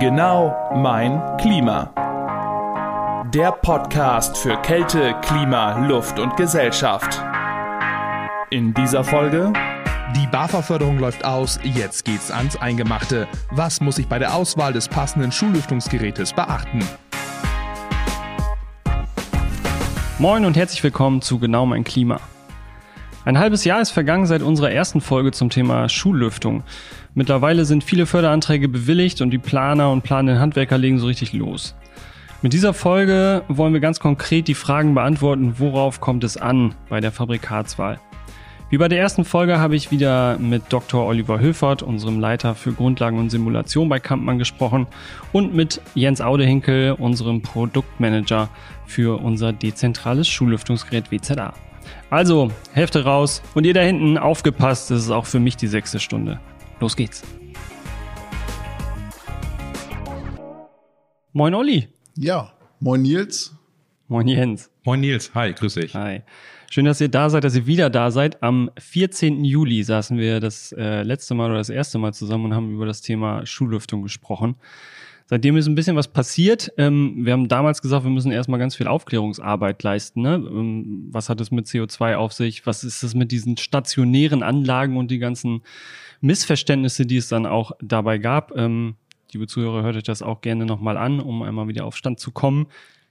Genau mein Klima. Der Podcast für Kälte, Klima, Luft und Gesellschaft. In dieser Folge Die BAFA-Förderung läuft aus, jetzt geht's ans Eingemachte. Was muss ich bei der Auswahl des passenden Schullüftungsgerätes beachten? Moin und herzlich willkommen zu Genau mein Klima. Ein halbes Jahr ist vergangen seit unserer ersten Folge zum Thema Schullüftung. Mittlerweile sind viele Förderanträge bewilligt und die Planer und planenden Handwerker legen so richtig los. Mit dieser Folge wollen wir ganz konkret die Fragen beantworten, worauf kommt es an bei der Fabrikatswahl. Wie bei der ersten Folge habe ich wieder mit Dr. Oliver Höfert, unserem Leiter für Grundlagen und Simulation bei Kampmann gesprochen und mit Jens Audehinkel, unserem Produktmanager für unser dezentrales Schullüftungsgerät WZA. Also, Hälfte raus und ihr da hinten aufgepasst, das ist auch für mich die sechste Stunde. Los geht's. Moin Olli. Ja, moin Nils. Moin Jens. Moin Nils, hi, grüß dich. Hi. Schön, dass ihr da seid, dass ihr wieder da seid. Am 14. Juli saßen wir das äh, letzte Mal oder das erste Mal zusammen und haben über das Thema Schullüftung gesprochen. Seitdem ist ein bisschen was passiert. Ähm, wir haben damals gesagt, wir müssen erstmal ganz viel Aufklärungsarbeit leisten. Ne? Ähm, was hat es mit CO2 auf sich? Was ist es mit diesen stationären Anlagen und die ganzen Missverständnisse, die es dann auch dabei gab? Ähm, liebe Zuhörer, hört euch das auch gerne nochmal an, um einmal wieder auf Stand zu kommen.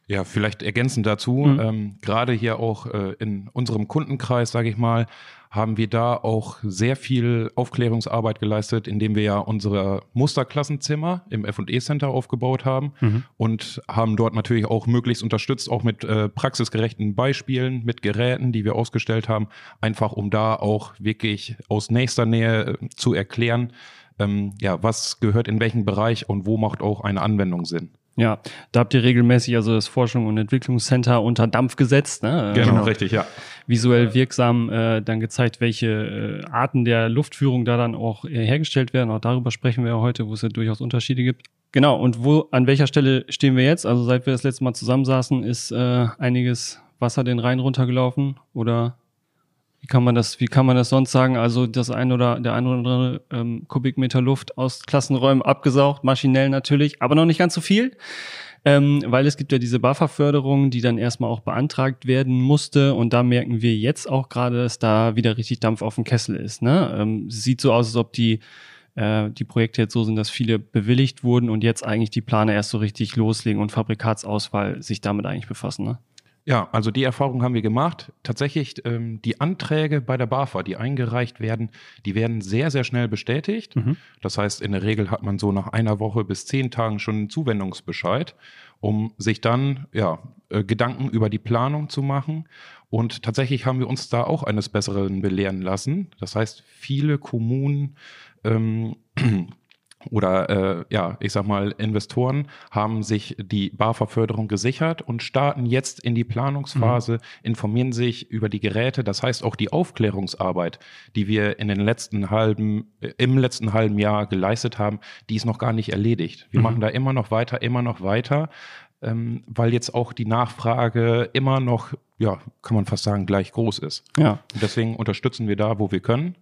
Ja, vielleicht ergänzend dazu, Mhm. ähm, gerade hier auch äh, in unserem Kundenkreis, sage ich mal, haben wir da auch sehr viel Aufklärungsarbeit geleistet, indem wir ja unsere Musterklassenzimmer im F&E Center aufgebaut haben Mhm. und haben dort natürlich auch möglichst unterstützt, auch mit äh, praxisgerechten Beispielen, mit Geräten, die wir ausgestellt haben, einfach um da auch wirklich aus nächster Nähe äh, zu erklären, ähm, ja, was gehört in welchen Bereich und wo macht auch eine Anwendung Sinn. Ja, da habt ihr regelmäßig also das Forschung- und Entwicklungscenter unter Dampf gesetzt. Ne? Äh, richtig, ja. visuell wirksam äh, dann gezeigt, welche äh, Arten der Luftführung da dann auch äh, hergestellt werden. Auch darüber sprechen wir ja heute, wo es ja durchaus Unterschiede gibt. Genau, und wo, an welcher Stelle stehen wir jetzt? Also seit wir das letzte Mal zusammensaßen, ist äh, einiges Wasser den Rhein runtergelaufen oder wie kann man das, wie kann man das sonst sagen? Also das ein oder der ein oder andere ähm, Kubikmeter Luft aus Klassenräumen abgesaugt, maschinell natürlich, aber noch nicht ganz so viel. Ähm, weil es gibt ja diese BAFA-Förderung, die dann erstmal auch beantragt werden musste. Und da merken wir jetzt auch gerade, dass da wieder richtig Dampf auf dem Kessel ist. Ne? Ähm, sieht so aus, als ob die, äh, die Projekte jetzt so sind, dass viele bewilligt wurden und jetzt eigentlich die Planer erst so richtig loslegen und Fabrikatsauswahl sich damit eigentlich befassen. Ne? Ja, also die Erfahrung haben wir gemacht. Tatsächlich, ähm, die Anträge bei der BAFA, die eingereicht werden, die werden sehr, sehr schnell bestätigt. Mhm. Das heißt, in der Regel hat man so nach einer Woche bis zehn Tagen schon einen Zuwendungsbescheid, um sich dann ja, äh, Gedanken über die Planung zu machen. Und tatsächlich haben wir uns da auch eines Besseren belehren lassen. Das heißt, viele Kommunen ähm, oder äh, ja, ich sag mal, Investoren haben sich die BAFA-Förderung gesichert und starten jetzt in die Planungsphase, informieren sich über die Geräte. Das heißt auch die Aufklärungsarbeit, die wir in den letzten halben, äh, im letzten halben Jahr geleistet haben, die ist noch gar nicht erledigt. Wir Mhm. machen da immer noch weiter, immer noch weiter, ähm, weil jetzt auch die Nachfrage immer noch, ja, kann man fast sagen, gleich groß ist. Ja. Und deswegen unterstützen wir da, wo wir können.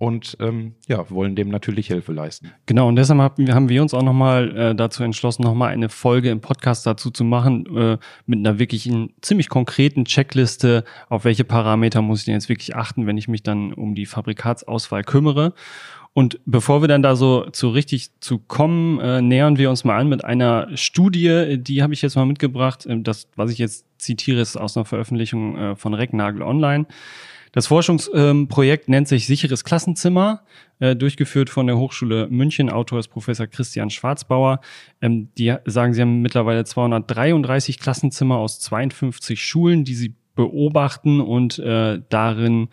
Und ähm, ja, wollen dem natürlich Hilfe leisten. Genau, und deshalb haben wir, uns auch nochmal äh, dazu entschlossen, nochmal eine Folge im Podcast dazu zu machen, äh, mit einer wirklich ziemlich konkreten Checkliste, auf welche Parameter muss ich denn jetzt wirklich achten, wenn ich mich dann um die Fabrikatsauswahl kümmere. Und bevor wir dann da so zu richtig zu kommen, äh, nähern wir uns mal an mit einer Studie, die habe ich jetzt mal mitgebracht. Ähm, Das, was ich jetzt zitiere, ist aus einer Veröffentlichung äh, von Recknagel Online. Das Forschungsprojekt nennt sich Sicheres Klassenzimmer, äh, durchgeführt von der Hochschule München. Autor ist Professor Christian Schwarzbauer. Ähm, die sagen, sie haben mittlerweile 233 Klassenzimmer aus 52 Schulen, die sie beobachten und äh, darin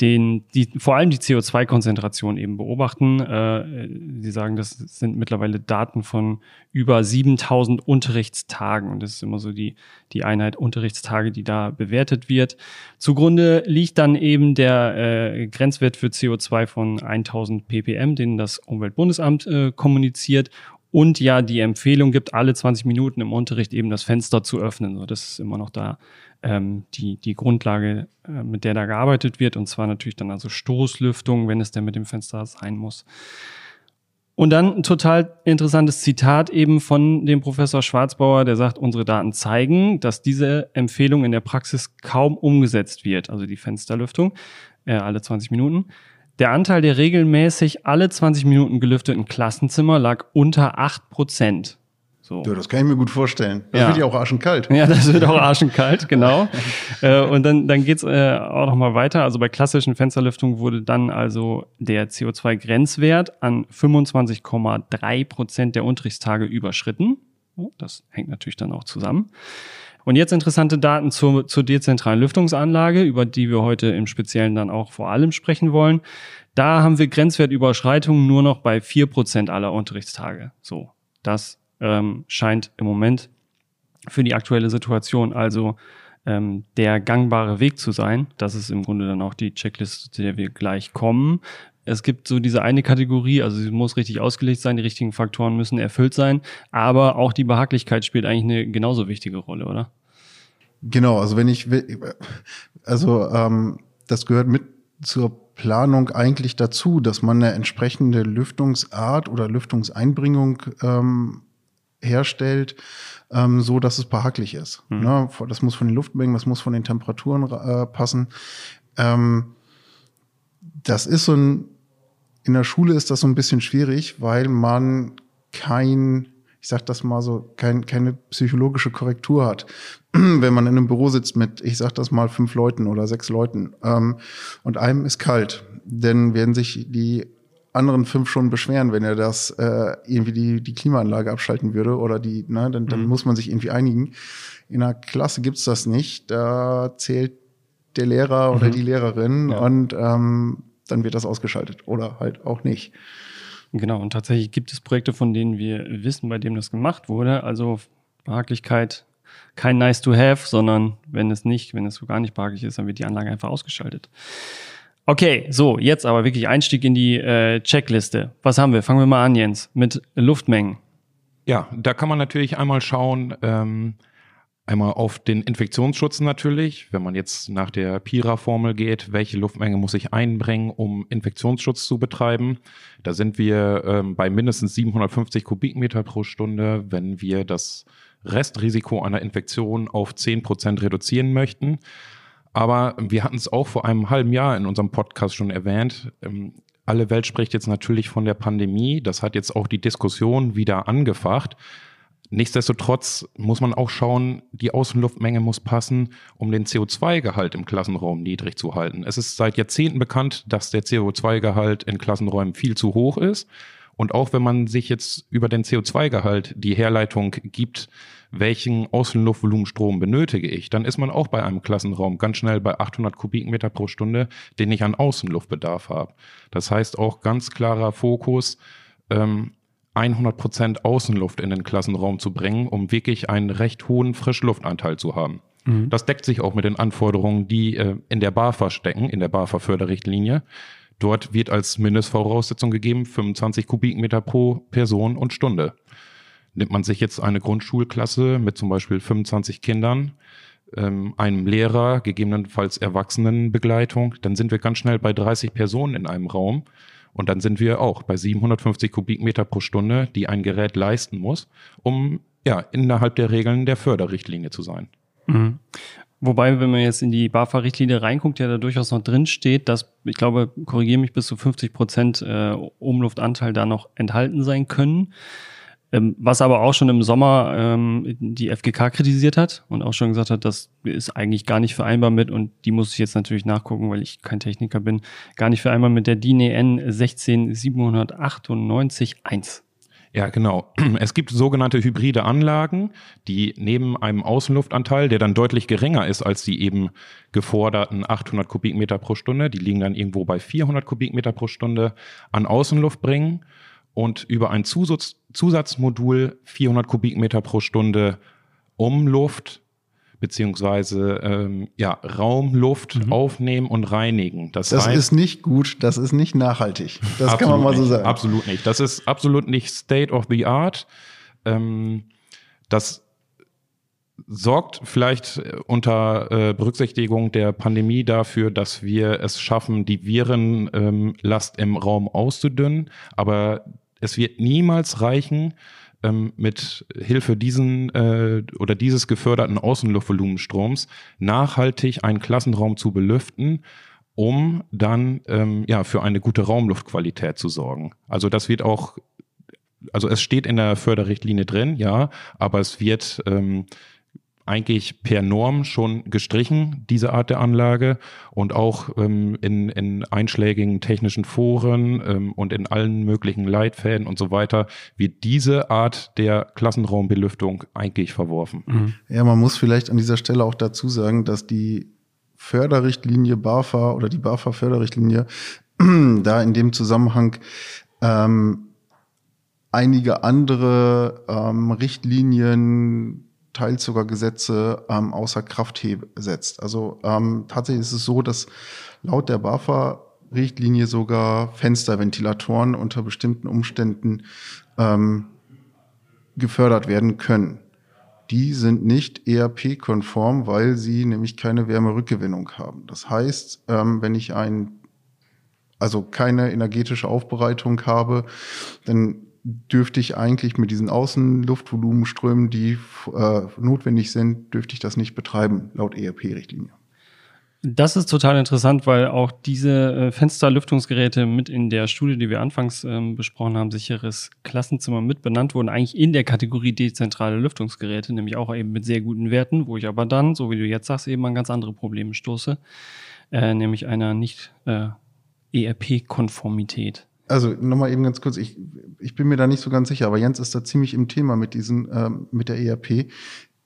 den, die, vor allem die CO2-Konzentration eben beobachten. Äh, Sie sagen, das sind mittlerweile Daten von über 7000 Unterrichtstagen. Und das ist immer so die, die Einheit Unterrichtstage, die da bewertet wird. Zugrunde liegt dann eben der äh, Grenzwert für CO2 von 1000 ppm, den das Umweltbundesamt äh, kommuniziert. Und ja, die Empfehlung gibt, alle 20 Minuten im Unterricht eben das Fenster zu öffnen. So, das ist immer noch da ähm, die, die Grundlage, äh, mit der da gearbeitet wird. Und zwar natürlich dann also Stoßlüftung, wenn es denn mit dem Fenster sein muss. Und dann ein total interessantes Zitat eben von dem Professor Schwarzbauer, der sagt, unsere Daten zeigen, dass diese Empfehlung in der Praxis kaum umgesetzt wird, also die Fensterlüftung äh, alle 20 Minuten. Der Anteil der regelmäßig alle 20 Minuten gelüfteten Klassenzimmer lag unter 8 Prozent. So. Ja, das kann ich mir gut vorstellen. Das ja. wird ja auch arschenkalt. Ja, das wird auch arschenkalt, genau. äh, und dann, dann geht's äh, auch nochmal weiter. Also bei klassischen Fensterlüftungen wurde dann also der CO2-Grenzwert an 25,3 Prozent der Unterrichtstage überschritten. Oh, das hängt natürlich dann auch zusammen. Und jetzt interessante Daten zur, zur dezentralen Lüftungsanlage, über die wir heute im Speziellen dann auch vor allem sprechen wollen. Da haben wir Grenzwertüberschreitungen nur noch bei vier Prozent aller Unterrichtstage. So, das ähm, scheint im Moment für die aktuelle Situation also ähm, der gangbare Weg zu sein. Das ist im Grunde dann auch die Checkliste, zu der wir gleich kommen. Es gibt so diese eine Kategorie, also sie muss richtig ausgelegt sein, die richtigen Faktoren müssen erfüllt sein, aber auch die Behaglichkeit spielt eigentlich eine genauso wichtige Rolle, oder? Genau, also wenn ich, also ähm, das gehört mit zur Planung eigentlich dazu, dass man eine entsprechende Lüftungsart oder Lüftungseinbringung ähm, herstellt, ähm, so dass es behaglich ist. Mhm. Ne? Das muss von den Luftmengen, das muss von den Temperaturen äh, passen. Ähm, das ist so ein, in der Schule ist das so ein bisschen schwierig, weil man kein, ich sag das mal so, kein, keine psychologische Korrektur hat. Wenn man in einem Büro sitzt mit, ich sag das mal, fünf Leuten oder sechs Leuten ähm, und einem ist kalt, dann werden sich die anderen fünf schon beschweren, wenn er das äh, irgendwie die, die Klimaanlage abschalten würde oder die, ne, dann, dann mhm. muss man sich irgendwie einigen. In der Klasse gibt's das nicht. Da zählt der Lehrer oder mhm. die Lehrerin ja. und ähm, dann wird das ausgeschaltet oder halt auch nicht. Genau, und tatsächlich gibt es Projekte, von denen wir wissen, bei denen das gemacht wurde. Also Behaglichkeit kein nice to have, sondern wenn es nicht, wenn es so gar nicht behaglich ist, dann wird die Anlage einfach ausgeschaltet. Okay, so, jetzt aber wirklich Einstieg in die äh, Checkliste. Was haben wir? Fangen wir mal an, Jens, mit Luftmengen. Ja, da kann man natürlich einmal schauen, ähm, einmal auf den Infektionsschutz natürlich, wenn man jetzt nach der PIRA-Formel geht, welche Luftmenge muss ich einbringen, um Infektionsschutz zu betreiben. Da sind wir ähm, bei mindestens 750 Kubikmeter pro Stunde, wenn wir das Restrisiko einer Infektion auf 10 Prozent reduzieren möchten. Aber wir hatten es auch vor einem halben Jahr in unserem Podcast schon erwähnt. Ähm, alle Welt spricht jetzt natürlich von der Pandemie. Das hat jetzt auch die Diskussion wieder angefacht. Nichtsdestotrotz muss man auch schauen, die Außenluftmenge muss passen, um den CO2-Gehalt im Klassenraum niedrig zu halten. Es ist seit Jahrzehnten bekannt, dass der CO2-Gehalt in Klassenräumen viel zu hoch ist. Und auch wenn man sich jetzt über den CO2-Gehalt die Herleitung gibt, welchen Außenluftvolumenstrom benötige ich, dann ist man auch bei einem Klassenraum ganz schnell bei 800 Kubikmeter pro Stunde, den ich an Außenluftbedarf habe. Das heißt auch ganz klarer Fokus, ähm, 100 Prozent Außenluft in den Klassenraum zu bringen, um wirklich einen recht hohen Frischluftanteil zu haben. Mhm. Das deckt sich auch mit den Anforderungen, die äh, in der BAFA stecken, in der BAFA-Förderrichtlinie. Dort wird als Mindestvoraussetzung gegeben 25 Kubikmeter pro Person und Stunde. Nimmt man sich jetzt eine Grundschulklasse mit zum Beispiel 25 Kindern, ähm, einem Lehrer, gegebenenfalls Erwachsenenbegleitung, dann sind wir ganz schnell bei 30 Personen in einem Raum. Und dann sind wir auch bei 750 Kubikmeter pro Stunde, die ein Gerät leisten muss, um ja innerhalb der Regeln der Förderrichtlinie zu sein. Mhm. Wobei, wenn man jetzt in die BAFA-Richtlinie reinguckt, ja da durchaus noch drin steht, dass, ich glaube, korrigiere mich, bis zu 50 Prozent äh, Umluftanteil da noch enthalten sein können. Ähm, was aber auch schon im Sommer ähm, die FGK kritisiert hat und auch schon gesagt hat, das ist eigentlich gar nicht vereinbar mit, und die muss ich jetzt natürlich nachgucken, weil ich kein Techniker bin, gar nicht vereinbar mit der DIN EN 16798-1. Ja, genau. Es gibt sogenannte hybride Anlagen, die neben einem Außenluftanteil, der dann deutlich geringer ist als die eben geforderten 800 Kubikmeter pro Stunde, die liegen dann irgendwo bei 400 Kubikmeter pro Stunde, an Außenluft bringen und über ein Zusatz, Zusatzmodul 400 Kubikmeter pro Stunde Umluft beziehungsweise ähm, ja, Raumluft mhm. aufnehmen und reinigen. Das, das heißt, ist nicht gut, das ist nicht nachhaltig. Das kann man mal so sagen. Absolut nicht. Das ist absolut nicht State of the Art. Ähm, das sorgt vielleicht äh, unter äh, Berücksichtigung der Pandemie dafür, dass wir es schaffen, die Virenlast ähm, im Raum auszudünnen. Aber es wird niemals reichen, ähm, mit Hilfe diesen äh, oder dieses geförderten Außenluftvolumenstroms nachhaltig einen Klassenraum zu belüften, um dann ähm, ja für eine gute Raumluftqualität zu sorgen. Also das wird auch also es steht in der Förderrichtlinie drin, ja, aber es wird ähm, eigentlich per Norm schon gestrichen, diese Art der Anlage. Und auch ähm, in, in einschlägigen technischen Foren ähm, und in allen möglichen Leitfäden und so weiter wird diese Art der Klassenraumbelüftung eigentlich verworfen. Mhm. Ja, man muss vielleicht an dieser Stelle auch dazu sagen, dass die Förderrichtlinie BAFA oder die BAFA-Förderrichtlinie da in dem Zusammenhang ähm, einige andere ähm, Richtlinien teils sogar Gesetze ähm, außer Kraft setzt. Also ähm, tatsächlich ist es so, dass laut der BAFA-Richtlinie sogar Fensterventilatoren unter bestimmten Umständen ähm, gefördert werden können. Die sind nicht ERP-konform, weil sie nämlich keine Wärmerückgewinnung haben. Das heißt, ähm, wenn ich ein also keine energetische Aufbereitung habe, dann dürfte ich eigentlich mit diesen Außenluftvolumenströmen, die äh, notwendig sind, dürfte ich das nicht betreiben, laut ERP-Richtlinie. Das ist total interessant, weil auch diese äh, Fensterlüftungsgeräte mit in der Studie, die wir anfangs ähm, besprochen haben, sicheres Klassenzimmer mit benannt wurden, eigentlich in der Kategorie dezentrale Lüftungsgeräte, nämlich auch eben mit sehr guten Werten, wo ich aber dann, so wie du jetzt sagst, eben an ganz andere Probleme stoße, äh, nämlich einer nicht äh, ERP-Konformität also nochmal eben ganz kurz, ich, ich bin mir da nicht so ganz sicher, aber Jens ist da ziemlich im Thema mit diesen, ähm, mit der ERP.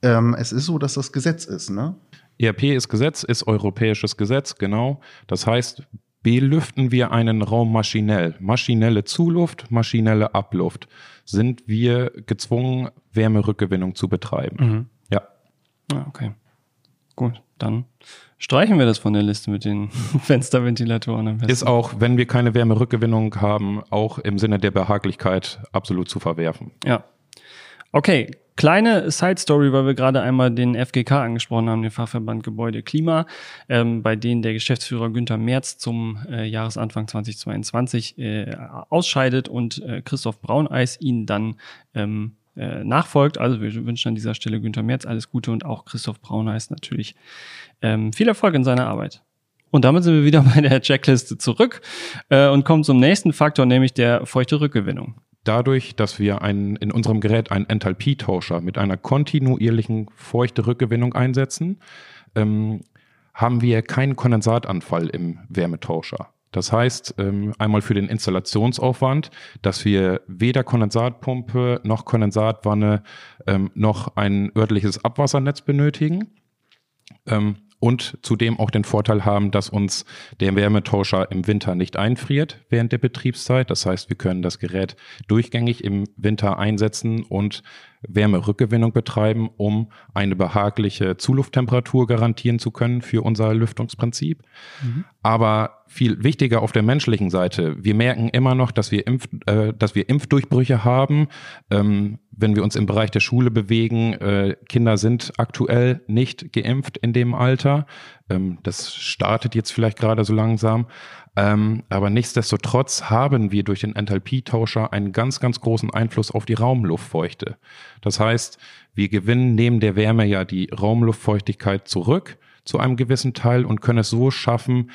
Ähm, es ist so, dass das Gesetz ist, ne? ERP ist Gesetz, ist europäisches Gesetz, genau. Das heißt, belüften wir einen Raum maschinell, maschinelle Zuluft, maschinelle Abluft, sind wir gezwungen, Wärmerückgewinnung zu betreiben. Mhm. Ja. Ah, okay. Gut, dann Streichen wir das von der Liste mit den Fensterventilatoren. Ist auch, wenn wir keine Wärmerückgewinnung haben, auch im Sinne der Behaglichkeit absolut zu verwerfen. Ja. Okay, kleine Side Story, weil wir gerade einmal den FGK angesprochen haben, den Fachverband Gebäude Klima, ähm, bei denen der Geschäftsführer Günther Merz zum äh, Jahresanfang 2022 äh, ausscheidet und äh, Christoph Brauneis ihn dann ähm, äh, nachfolgt. Also wir wünschen an dieser Stelle Günther Merz alles Gute und auch Christoph Brauneis natürlich ähm, viel Erfolg in seiner Arbeit. Und damit sind wir wieder bei der Checkliste zurück äh, und kommen zum nächsten Faktor, nämlich der feuchte Rückgewinnung. Dadurch, dass wir ein, in unserem Gerät einen Enthalpietauscher mit einer kontinuierlichen feuchte Rückgewinnung einsetzen, ähm, haben wir keinen Kondensatanfall im Wärmetauscher. Das heißt, ähm, einmal für den Installationsaufwand, dass wir weder Kondensatpumpe noch Kondensatwanne ähm, noch ein örtliches Abwassernetz benötigen. Ähm, und zudem auch den Vorteil haben, dass uns der Wärmetauscher im Winter nicht einfriert während der Betriebszeit. Das heißt, wir können das Gerät durchgängig im Winter einsetzen und Wärmerückgewinnung betreiben, um eine behagliche Zulufttemperatur garantieren zu können für unser Lüftungsprinzip. Mhm. Aber viel wichtiger auf der menschlichen Seite, wir merken immer noch, dass wir, Impf, äh, dass wir Impfdurchbrüche haben. Ähm, wenn wir uns im Bereich der Schule bewegen, äh, Kinder sind aktuell nicht geimpft in dem Alter. Ähm, das startet jetzt vielleicht gerade so langsam. Ähm, aber nichtsdestotrotz haben wir durch den Enthalpietauscher einen ganz, ganz großen Einfluss auf die Raumluftfeuchte. Das heißt, wir gewinnen neben der Wärme ja die Raumluftfeuchtigkeit zurück zu einem gewissen Teil und können es so schaffen,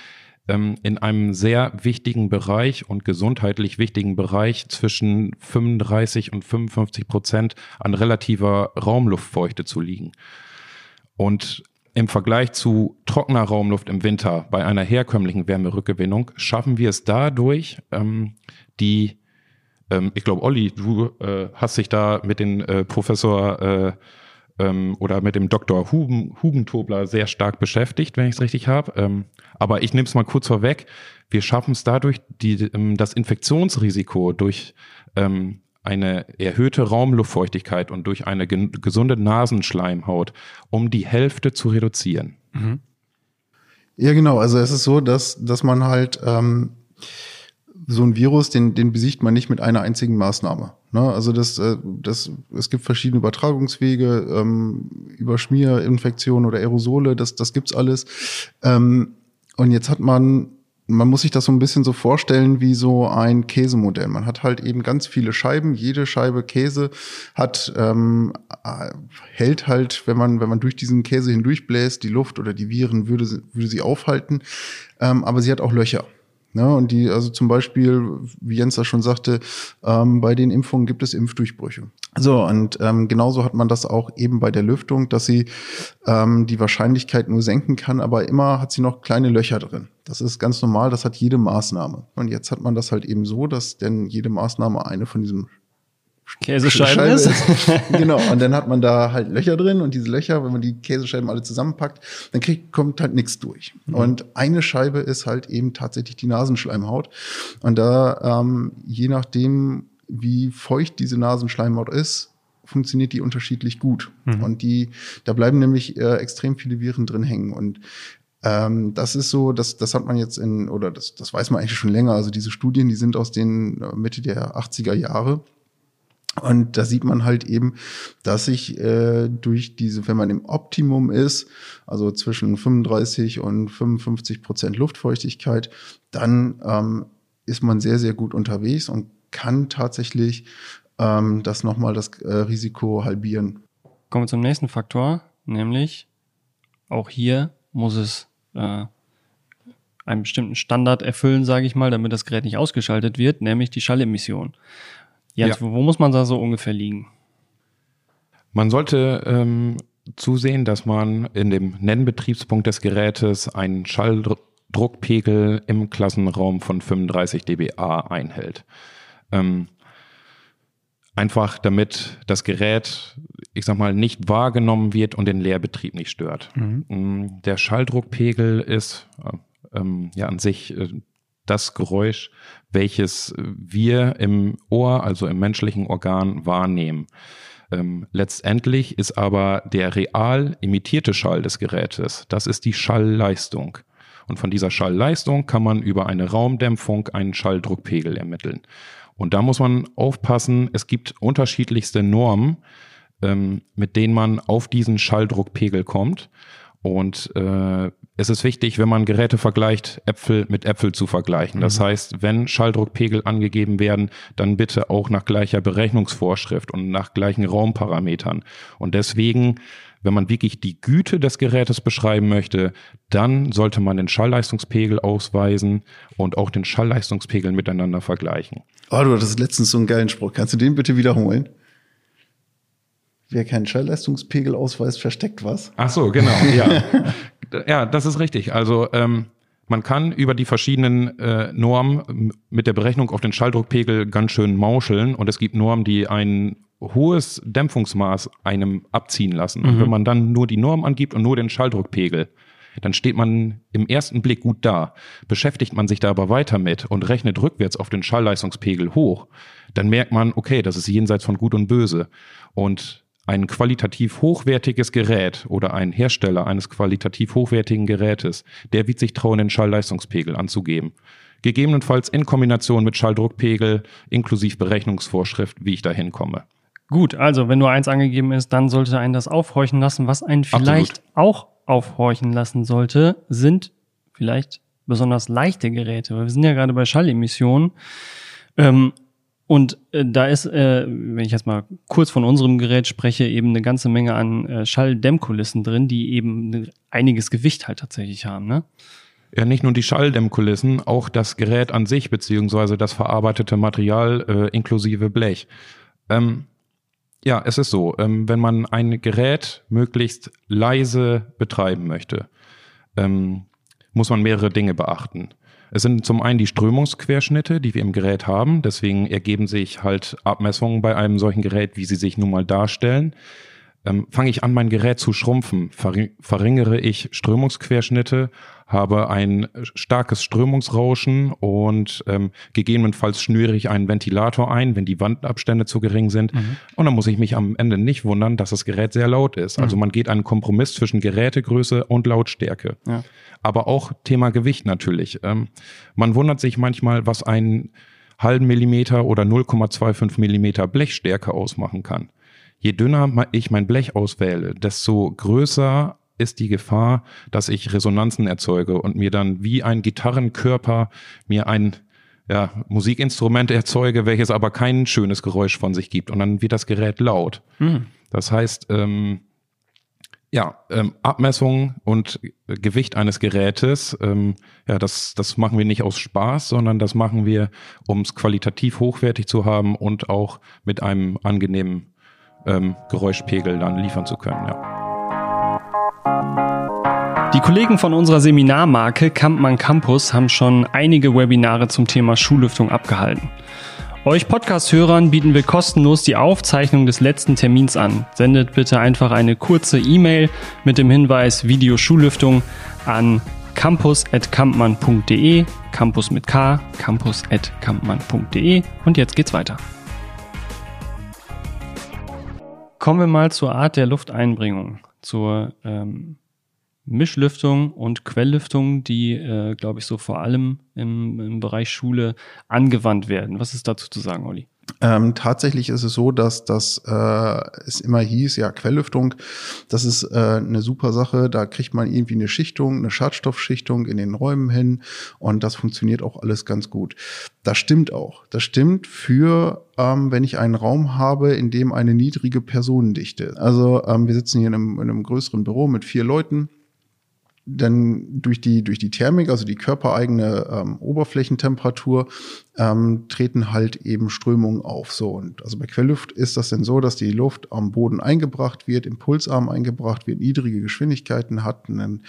ähm, in einem sehr wichtigen Bereich und gesundheitlich wichtigen Bereich zwischen 35 und 55 Prozent an relativer Raumluftfeuchte zu liegen. Und im Vergleich zu trockener Raumluft im Winter bei einer herkömmlichen Wärmerückgewinnung schaffen wir es dadurch, ähm, die, ähm, ich glaube, Olli, du äh, hast dich da mit dem äh, Professor äh, ähm, oder mit dem Dr. Hugen, Hugentobler sehr stark beschäftigt, wenn ich es richtig habe. Ähm, aber ich nehme es mal kurz vorweg. Wir schaffen es dadurch, die, ähm, das Infektionsrisiko durch ähm, eine erhöhte Raumluftfeuchtigkeit und durch eine gesunde Nasenschleimhaut um die Hälfte zu reduzieren. Mhm. Ja, genau. Also es ist so, dass, dass man halt ähm, so ein Virus, den, den besiegt man nicht mit einer einzigen Maßnahme. Ne? Also das, äh, das, es gibt verschiedene Übertragungswege, ähm, über Schmierinfektionen oder Aerosole, das, das gibt's alles. Ähm, und jetzt hat man man muss sich das so ein bisschen so vorstellen wie so ein Käsemodell. Man hat halt eben ganz viele Scheiben. Jede Scheibe Käse hat ähm, äh, hält halt, wenn man wenn man durch diesen Käse hindurchbläst, die Luft oder die Viren würde würde sie aufhalten. Ähm, aber sie hat auch Löcher. Ja, ne? und die, also zum Beispiel, wie Jens da schon sagte, ähm, bei den Impfungen gibt es Impfdurchbrüche. So, und ähm, genauso hat man das auch eben bei der Lüftung, dass sie ähm, die Wahrscheinlichkeit nur senken kann, aber immer hat sie noch kleine Löcher drin. Das ist ganz normal, das hat jede Maßnahme. Und jetzt hat man das halt eben so, dass denn jede Maßnahme eine von diesen Käsescheiben ist. ist. genau. Und dann hat man da halt Löcher drin und diese Löcher, wenn man die Käsescheiben alle zusammenpackt, dann kriegt, kommt halt nichts durch. Mhm. Und eine Scheibe ist halt eben tatsächlich die Nasenschleimhaut. Und da, ähm, je nachdem, wie feucht diese Nasenschleimhaut ist, funktioniert die unterschiedlich gut. Mhm. Und die, da bleiben nämlich äh, extrem viele Viren drin hängen. Und ähm, das ist so, das, das hat man jetzt in, oder das, das weiß man eigentlich schon länger. Also diese Studien, die sind aus den äh, Mitte der 80er Jahre. Und da sieht man halt eben, dass sich äh, durch diese, wenn man im Optimum ist, also zwischen 35 und 55 Prozent Luftfeuchtigkeit, dann ähm, ist man sehr, sehr gut unterwegs und kann tatsächlich ähm, das nochmal das äh, Risiko halbieren. Kommen wir zum nächsten Faktor, nämlich auch hier muss es äh, einen bestimmten Standard erfüllen, sage ich mal, damit das Gerät nicht ausgeschaltet wird, nämlich die Schallemission. Jens, ja. wo muss man da so ungefähr liegen? Man sollte ähm, zusehen, dass man in dem Nennbetriebspunkt des Gerätes einen Schalldruckpegel im Klassenraum von 35 dBA einhält. Ähm, einfach damit das Gerät, ich sag mal, nicht wahrgenommen wird und den Leerbetrieb nicht stört. Mhm. Mm, der Schalldruckpegel ist äh, ähm, ja an sich äh, das Geräusch, welches wir im Ohr, also im menschlichen Organ, wahrnehmen. Ähm, letztendlich ist aber der real imitierte Schall des Gerätes, das ist die Schallleistung. Und von dieser Schallleistung kann man über eine Raumdämpfung einen Schalldruckpegel ermitteln. Und da muss man aufpassen, es gibt unterschiedlichste Normen, ähm, mit denen man auf diesen Schalldruckpegel kommt. Und äh, es ist wichtig, wenn man Geräte vergleicht, Äpfel mit Äpfel zu vergleichen. Das mhm. heißt, wenn Schalldruckpegel angegeben werden, dann bitte auch nach gleicher Berechnungsvorschrift und nach gleichen Raumparametern. Und deswegen, wenn man wirklich die Güte des Gerätes beschreiben möchte, dann sollte man den Schallleistungspegel ausweisen und auch den Schallleistungspegel miteinander vergleichen. Oh, du hattest letztens so einen geilen Spruch. Kannst du den bitte wiederholen? Wer keinen Schallleistungspegel ausweist, versteckt was. Ach so, genau, ja. ja, das ist richtig. Also ähm, man kann über die verschiedenen äh, Normen mit der Berechnung auf den Schalldruckpegel ganz schön mauscheln und es gibt Normen, die ein hohes Dämpfungsmaß einem abziehen lassen. Mhm. Und wenn man dann nur die Norm angibt und nur den Schalldruckpegel, dann steht man im ersten Blick gut da. Beschäftigt man sich da aber weiter mit und rechnet rückwärts auf den Schallleistungspegel hoch, dann merkt man, okay, das ist jenseits von Gut und Böse. Und ein qualitativ hochwertiges Gerät oder ein Hersteller eines qualitativ hochwertigen Gerätes, der wird sich trauen, den Schallleistungspegel anzugeben. Gegebenenfalls in Kombination mit Schalldruckpegel inklusive Berechnungsvorschrift, wie ich da hinkomme. Gut, also wenn nur eins angegeben ist, dann sollte einen das aufhorchen lassen. Was einen vielleicht Absolut. auch aufhorchen lassen sollte, sind vielleicht besonders leichte Geräte. wir sind ja gerade bei Schallemissionen. Ähm, und äh, da ist, äh, wenn ich jetzt mal kurz von unserem Gerät spreche, eben eine ganze Menge an äh, Schalldämmkulissen drin, die eben einiges Gewicht halt tatsächlich haben, ne? Ja, nicht nur die Schalldämmkulissen, auch das Gerät an sich, beziehungsweise das verarbeitete Material äh, inklusive Blech. Ähm, ja, es ist so, ähm, wenn man ein Gerät möglichst leise betreiben möchte, ähm, muss man mehrere Dinge beachten. Es sind zum einen die Strömungsquerschnitte, die wir im Gerät haben. Deswegen ergeben sich halt Abmessungen bei einem solchen Gerät, wie sie sich nun mal darstellen. Ähm, Fange ich an, mein Gerät zu schrumpfen, verringere ich Strömungsquerschnitte, habe ein starkes Strömungsrauschen und ähm, gegebenenfalls schnüre ich einen Ventilator ein, wenn die Wandabstände zu gering sind. Mhm. Und dann muss ich mich am Ende nicht wundern, dass das Gerät sehr laut ist. Also mhm. man geht einen Kompromiss zwischen Gerätegröße und Lautstärke. Ja aber auch Thema Gewicht natürlich. Ähm, man wundert sich manchmal, was einen halben Millimeter oder 0,25 Millimeter Blechstärke ausmachen kann. Je dünner ich mein Blech auswähle, desto größer ist die Gefahr, dass ich Resonanzen erzeuge und mir dann wie ein Gitarrenkörper mir ein ja, Musikinstrument erzeuge, welches aber kein schönes Geräusch von sich gibt. Und dann wird das Gerät laut. Mhm. Das heißt, ähm, ja, ähm, Abmessung und Gewicht eines Gerätes, ähm, ja, das, das machen wir nicht aus Spaß, sondern das machen wir, um es qualitativ hochwertig zu haben und auch mit einem angenehmen ähm, Geräuschpegel dann liefern zu können, ja. Die Kollegen von unserer Seminarmarke Kampmann Campus haben schon einige Webinare zum Thema Schullüftung abgehalten. Euch Podcast-Hörern bieten wir kostenlos die Aufzeichnung des letzten Termins an. Sendet bitte einfach eine kurze E-Mail mit dem Hinweis Video Schullüftung an campus.kampmann.de, Campus mit K, campus.kampmann.de und jetzt geht's weiter. Kommen wir mal zur Art der Lufteinbringung, zur ähm, Mischlüftung und Quelllüftung, die, äh, glaube ich, so vor allem im, im Bereich Schule angewandt werden. Was ist dazu zu sagen, Olli? Ähm, tatsächlich ist es so, dass das äh, es immer hieß, ja, Quelllüftung, das ist äh, eine super Sache, da kriegt man irgendwie eine Schichtung, eine Schadstoffschichtung in den Räumen hin und das funktioniert auch alles ganz gut. Das stimmt auch. Das stimmt für, ähm, wenn ich einen Raum habe, in dem eine niedrige Personendichte. Also ähm, wir sitzen hier in einem, in einem größeren Büro mit vier Leuten dann durch die, durch die Thermik, also die körpereigene ähm, Oberflächentemperatur, ähm, treten halt eben Strömungen auf. So, und also bei Quellluft ist das denn so, dass die Luft am Boden eingebracht wird, im Pulsarm eingebracht wird, niedrige Geschwindigkeiten hat, eine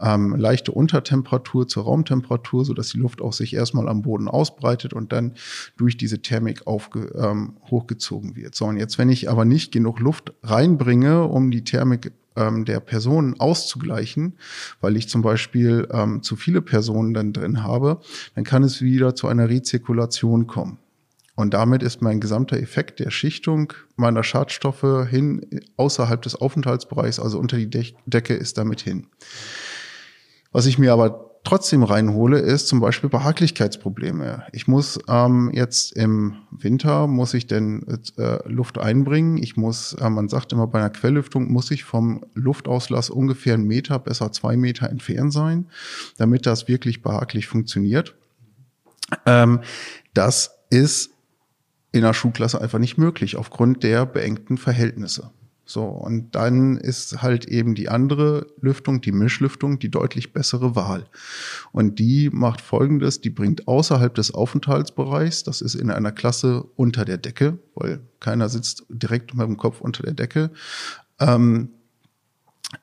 ähm, leichte Untertemperatur zur Raumtemperatur, so dass die Luft auch sich erstmal am Boden ausbreitet und dann durch diese Thermik aufge, ähm, hochgezogen wird. So, und jetzt, wenn ich aber nicht genug Luft reinbringe, um die Thermik ähm, der Personen auszugleichen, weil ich zum Beispiel ähm, zu viele Personen dann drin habe, dann kann es wieder zu einer Rezirkulation kommen. Und damit ist mein gesamter Effekt der Schichtung meiner Schadstoffe hin außerhalb des Aufenthaltsbereichs, also unter die Decke, ist damit hin. Was ich mir aber trotzdem reinhole, ist zum Beispiel Behaglichkeitsprobleme. Ich muss ähm, jetzt im Winter, muss ich denn äh, Luft einbringen. Ich muss, äh, man sagt immer bei einer Quelllüftung, muss ich vom Luftauslass ungefähr einen Meter, besser zwei Meter entfernt sein, damit das wirklich behaglich funktioniert. Ähm, das ist in der Schulklasse einfach nicht möglich aufgrund der beengten Verhältnisse. So, und dann ist halt eben die andere Lüftung, die Mischlüftung, die deutlich bessere Wahl. Und die macht folgendes, die bringt außerhalb des Aufenthaltsbereichs, das ist in einer Klasse unter der Decke, weil keiner sitzt direkt mit dem Kopf unter der Decke, ähm,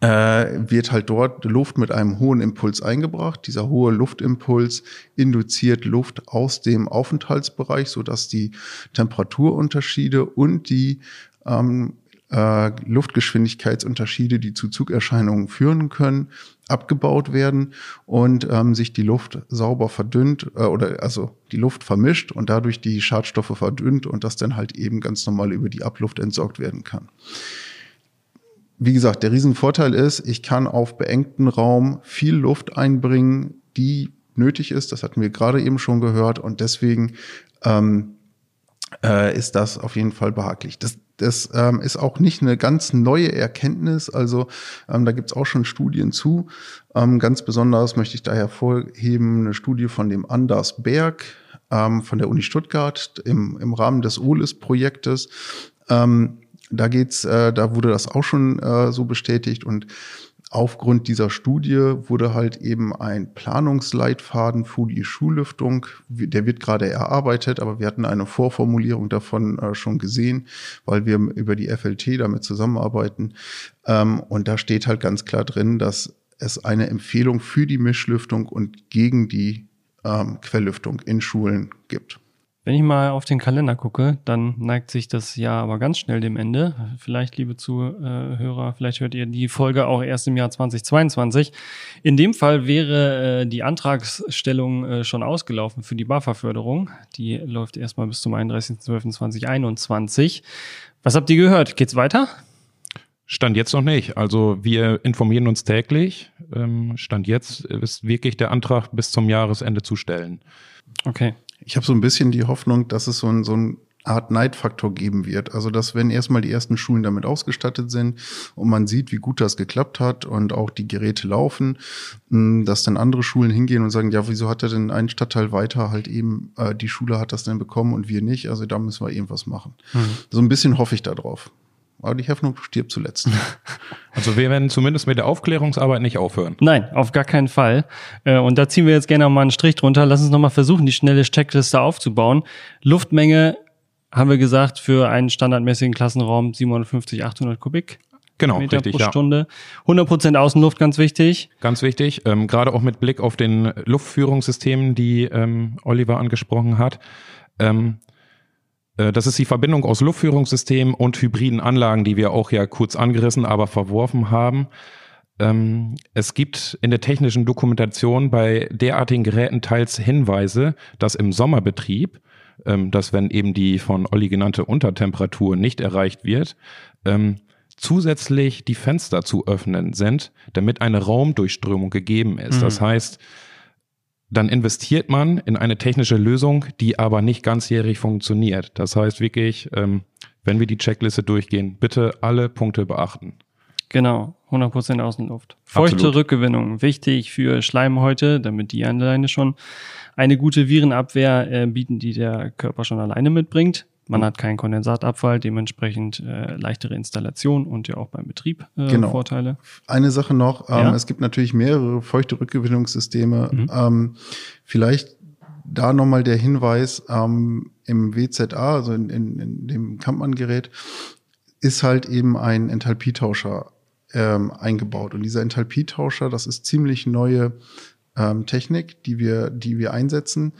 äh, wird halt dort Luft mit einem hohen Impuls eingebracht. Dieser hohe Luftimpuls induziert Luft aus dem Aufenthaltsbereich, sodass die Temperaturunterschiede und die ähm, äh, Luftgeschwindigkeitsunterschiede, die zu Zugerscheinungen führen können, abgebaut werden und ähm, sich die Luft sauber verdünnt äh, oder also die Luft vermischt und dadurch die Schadstoffe verdünnt und das dann halt eben ganz normal über die Abluft entsorgt werden kann. Wie gesagt, der Riesenvorteil ist, ich kann auf beengten Raum viel Luft einbringen, die nötig ist. Das hatten wir gerade eben schon gehört und deswegen ähm, äh, ist das auf jeden Fall behaglich. Das, das ähm, ist auch nicht eine ganz neue Erkenntnis. Also ähm, da gibt's auch schon Studien zu. Ähm, ganz besonders möchte ich da hervorheben eine Studie von dem Anders Berg ähm, von der Uni Stuttgart im, im Rahmen des OLIS-Projektes. Ähm, da geht's, äh, da wurde das auch schon äh, so bestätigt und Aufgrund dieser Studie wurde halt eben ein Planungsleitfaden für die Schullüftung, der wird gerade erarbeitet, aber wir hatten eine Vorformulierung davon äh, schon gesehen, weil wir über die FLT damit zusammenarbeiten. Ähm, und da steht halt ganz klar drin, dass es eine Empfehlung für die Mischlüftung und gegen die ähm, Quelllüftung in Schulen gibt. Wenn ich mal auf den Kalender gucke, dann neigt sich das Jahr aber ganz schnell dem Ende. Vielleicht, liebe Zuhörer, vielleicht hört ihr die Folge auch erst im Jahr 2022. In dem Fall wäre äh, die Antragsstellung äh, schon ausgelaufen für die BAFA-Förderung. Die läuft erstmal bis zum 31.12.2021. Was habt ihr gehört? Geht's weiter? Stand jetzt noch nicht. Also wir informieren uns täglich. Ähm, Stand jetzt ist wirklich der Antrag bis zum Jahresende zu stellen. Okay ich habe so ein bisschen die Hoffnung, dass es so ein, so ein Art Neidfaktor geben wird. Also, dass wenn erstmal die ersten Schulen damit ausgestattet sind und man sieht, wie gut das geklappt hat und auch die Geräte laufen, dass dann andere Schulen hingehen und sagen, ja, wieso hat er denn einen Stadtteil weiter halt eben, äh, die Schule hat das denn bekommen und wir nicht, also da müssen wir irgendwas machen. Mhm. So ein bisschen hoffe ich da drauf. Aber die Hoffnung stirbt zuletzt. Also wir werden zumindest mit der Aufklärungsarbeit nicht aufhören. Nein, auf gar keinen Fall. Äh, und da ziehen wir jetzt gerne mal einen Strich drunter. Lass uns nochmal versuchen, die schnelle Checkliste aufzubauen. Luftmenge haben wir gesagt, für einen standardmäßigen Klassenraum 750, 800 Kubik. Genau, Meter richtig, pro ja. Stunde. 100% Außenluft, ganz wichtig. Ganz wichtig, ähm, gerade auch mit Blick auf den Luftführungssystemen, die ähm, Oliver angesprochen hat. Ähm, äh, das ist die Verbindung aus Luftführungssystem und hybriden Anlagen, die wir auch ja kurz angerissen, aber verworfen haben. Ähm, es gibt in der technischen Dokumentation bei derartigen Geräten teils Hinweise, dass im Sommerbetrieb, ähm, dass wenn eben die von Olli genannte Untertemperatur nicht erreicht wird, ähm, zusätzlich die Fenster zu öffnen sind, damit eine Raumdurchströmung gegeben ist. Mhm. Das heißt, dann investiert man in eine technische Lösung, die aber nicht ganzjährig funktioniert. Das heißt wirklich, ähm, wenn wir die Checkliste durchgehen, bitte alle Punkte beachten. Genau, 100% Außenluft. Feuchte Absolut. Rückgewinnung, wichtig für Schleimhäute, damit die alleine schon eine gute Virenabwehr äh, bieten, die der Körper schon alleine mitbringt. Man hat keinen Kondensatabfall, dementsprechend äh, leichtere Installation und ja auch beim Betrieb äh, genau. Vorteile. Eine Sache noch, ähm, ja? es gibt natürlich mehrere feuchte Rückgewinnungssysteme. Mhm. Ähm, vielleicht da nochmal der Hinweis, ähm, im WZA, also in, in, in dem Kampmann-Gerät, ist halt eben ein Enthalpietauscher ähm, eingebaut. Und dieser Enthalpietauscher, das ist ziemlich neue ähm, Technik, die wir, die wir einsetzen.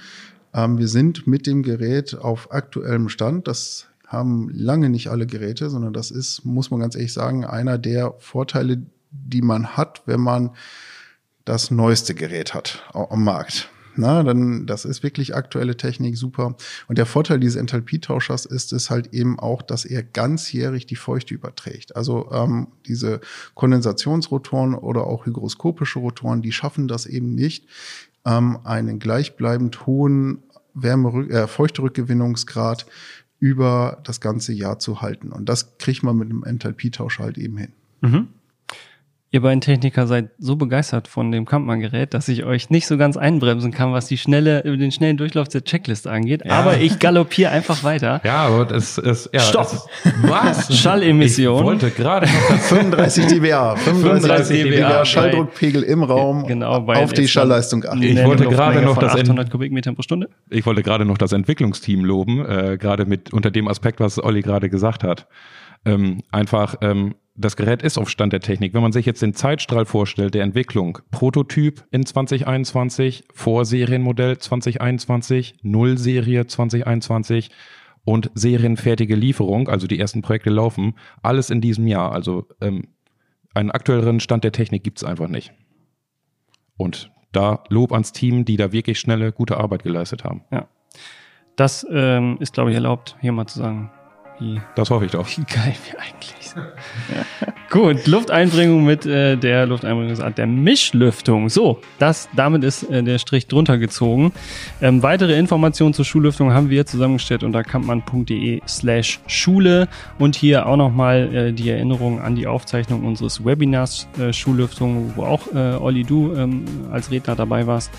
Ähm, wir sind mit dem Gerät auf aktuellem Stand. Das haben lange nicht alle Geräte, sondern das ist, muss man ganz ehrlich sagen, einer der Vorteile, die man hat, wenn man das neueste Gerät hat am Markt. Na, dann, das ist wirklich aktuelle Technik, super. Und der Vorteil dieses Enthalpietauschers ist es halt eben auch, dass er ganzjährig die Feuchte überträgt. Also ähm, diese Kondensationsrotoren oder auch hygroskopische Rotoren, die schaffen das eben nicht, ähm, einen gleichbleibend hohen Wärme äh, Feuchterückgewinnungsgrad über das ganze Jahr zu halten. Und das kriegt man mit einem Enthalpietausch halt eben hin. Mhm. Ihr beiden Techniker seid so begeistert von dem Kampmann-Gerät, dass ich euch nicht so ganz einbremsen kann, was die schnelle, den schnellen Durchlauf der Checkliste angeht. Ja. Aber ich galoppiere einfach weiter. Ja, aber das ist, ja. Stopp! Es, was? Schallemission. Ich wollte gerade noch 35 dBA. 35 dBA Schalldruckpegel im Raum. Genau, auf die Schallleistung achten. Ich wollte gerade noch das 800 Kubikmetern pro Stunde. Ich wollte gerade noch das Entwicklungsteam loben, äh, gerade mit unter dem Aspekt, was Olli gerade gesagt hat. Ähm, einfach ähm, das Gerät ist auf Stand der Technik. Wenn man sich jetzt den Zeitstrahl vorstellt, der Entwicklung, Prototyp in 2021, Vorserienmodell 2021, Nullserie 2021 und serienfertige Lieferung, also die ersten Projekte laufen, alles in diesem Jahr. Also ähm, einen aktuelleren Stand der Technik gibt's einfach nicht. Und da Lob ans Team, die da wirklich schnelle, gute Arbeit geleistet haben. Ja. Das ähm, ist, glaube ich, erlaubt, hier mal zu sagen. Das hoffe ich doch. Wie geil wir eigentlich sind. Gut, Lufteinbringung mit äh, der Lufteinbringungsart der Mischlüftung. So, das, damit ist äh, der Strich drunter gezogen. Ähm, weitere Informationen zur Schullüftung haben wir zusammengestellt unter kampmann.de slash Schule und hier auch nochmal äh, die Erinnerung an die Aufzeichnung unseres Webinars äh, Schullüftung, wo auch äh, Olli, du ähm, als Redner dabei warst.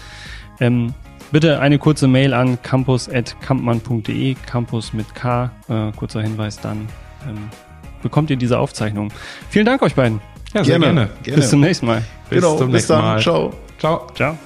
Ähm, Bitte eine kurze Mail an campus.kampmann.de, Campus mit K, äh, kurzer Hinweis, dann ähm, bekommt ihr diese Aufzeichnung. Vielen Dank euch beiden. Ja, sehr gerne. gerne. gerne. Bis zum nächsten Mal. Bis genau, zum nächsten Mal. Ciao. Ciao. Ciao.